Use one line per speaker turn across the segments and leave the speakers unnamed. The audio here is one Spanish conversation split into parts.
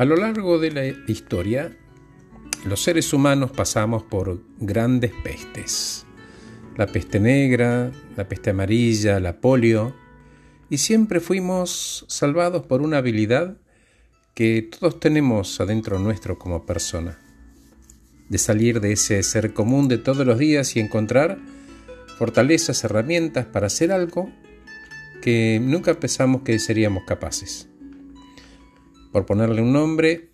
A lo largo de la historia, los seres humanos pasamos por grandes pestes. La peste negra, la peste amarilla, la polio, y siempre fuimos salvados por una habilidad que todos tenemos adentro nuestro como persona, de salir de ese ser común de todos los días y encontrar fortalezas, herramientas para hacer algo que nunca pensamos que seríamos capaces por ponerle un nombre,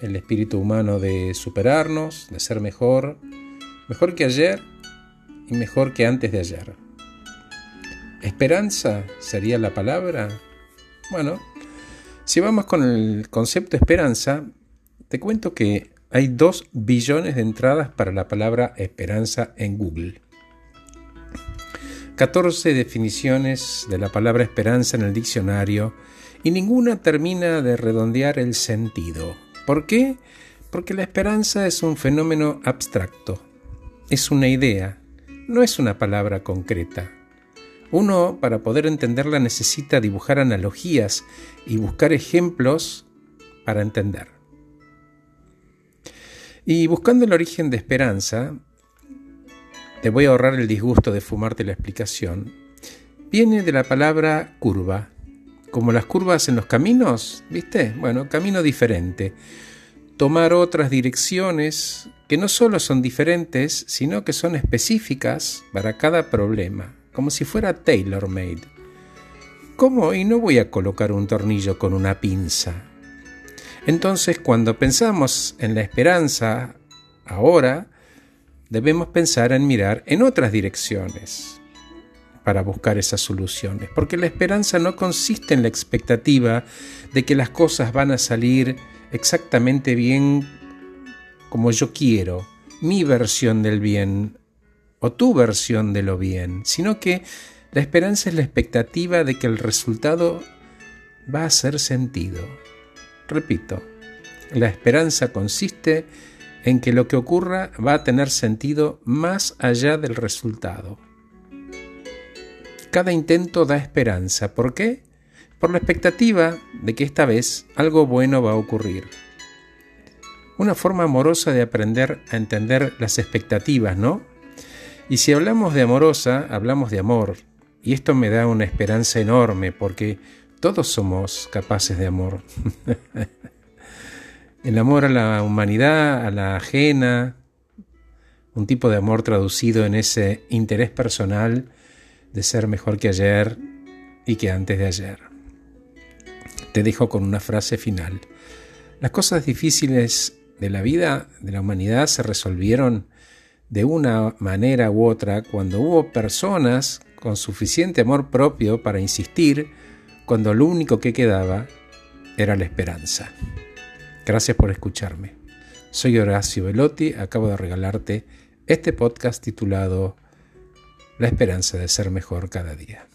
el espíritu humano de superarnos, de ser mejor, mejor que ayer y mejor que antes de ayer. ¿Esperanza sería la palabra? Bueno, si vamos con el concepto esperanza, te cuento que hay dos billones de entradas para la palabra esperanza en Google. 14 definiciones de la palabra esperanza en el diccionario y ninguna termina de redondear el sentido. ¿Por qué? Porque la esperanza es un fenómeno abstracto, es una idea, no es una palabra concreta. Uno, para poder entenderla, necesita dibujar analogías y buscar ejemplos para entender. Y buscando el origen de esperanza, te voy a ahorrar el disgusto de fumarte la explicación, viene de la palabra curva, como las curvas en los caminos, ¿viste? Bueno, camino diferente. Tomar otras direcciones que no solo son diferentes, sino que son específicas para cada problema, como si fuera tailor-made. ¿Cómo? Y no voy a colocar un tornillo con una pinza. Entonces, cuando pensamos en la esperanza ahora, debemos pensar en mirar en otras direcciones, para buscar esas soluciones, porque la esperanza no consiste en la expectativa de que las cosas van a salir exactamente bien como yo quiero, mi versión del bien o tu versión de lo bien, sino que la esperanza es la expectativa de que el resultado va a hacer sentido. Repito, la esperanza consiste en que lo que ocurra va a tener sentido más allá del resultado. Cada intento da esperanza. ¿Por qué? Por la expectativa de que esta vez algo bueno va a ocurrir. Una forma amorosa de aprender a entender las expectativas, ¿no? Y si hablamos de amorosa, hablamos de amor. Y esto me da una esperanza enorme porque todos somos capaces de amor. El amor a la humanidad, a la ajena, un tipo de amor traducido en ese interés personal de ser mejor que ayer y que antes de ayer. Te dejo con una frase final. Las cosas difíciles de la vida, de la humanidad, se resolvieron de una manera u otra cuando hubo personas con suficiente amor propio para insistir cuando lo único que quedaba era la esperanza. Gracias por escucharme. Soy Horacio Velotti, acabo de regalarte este podcast titulado la esperanza de ser mejor cada día.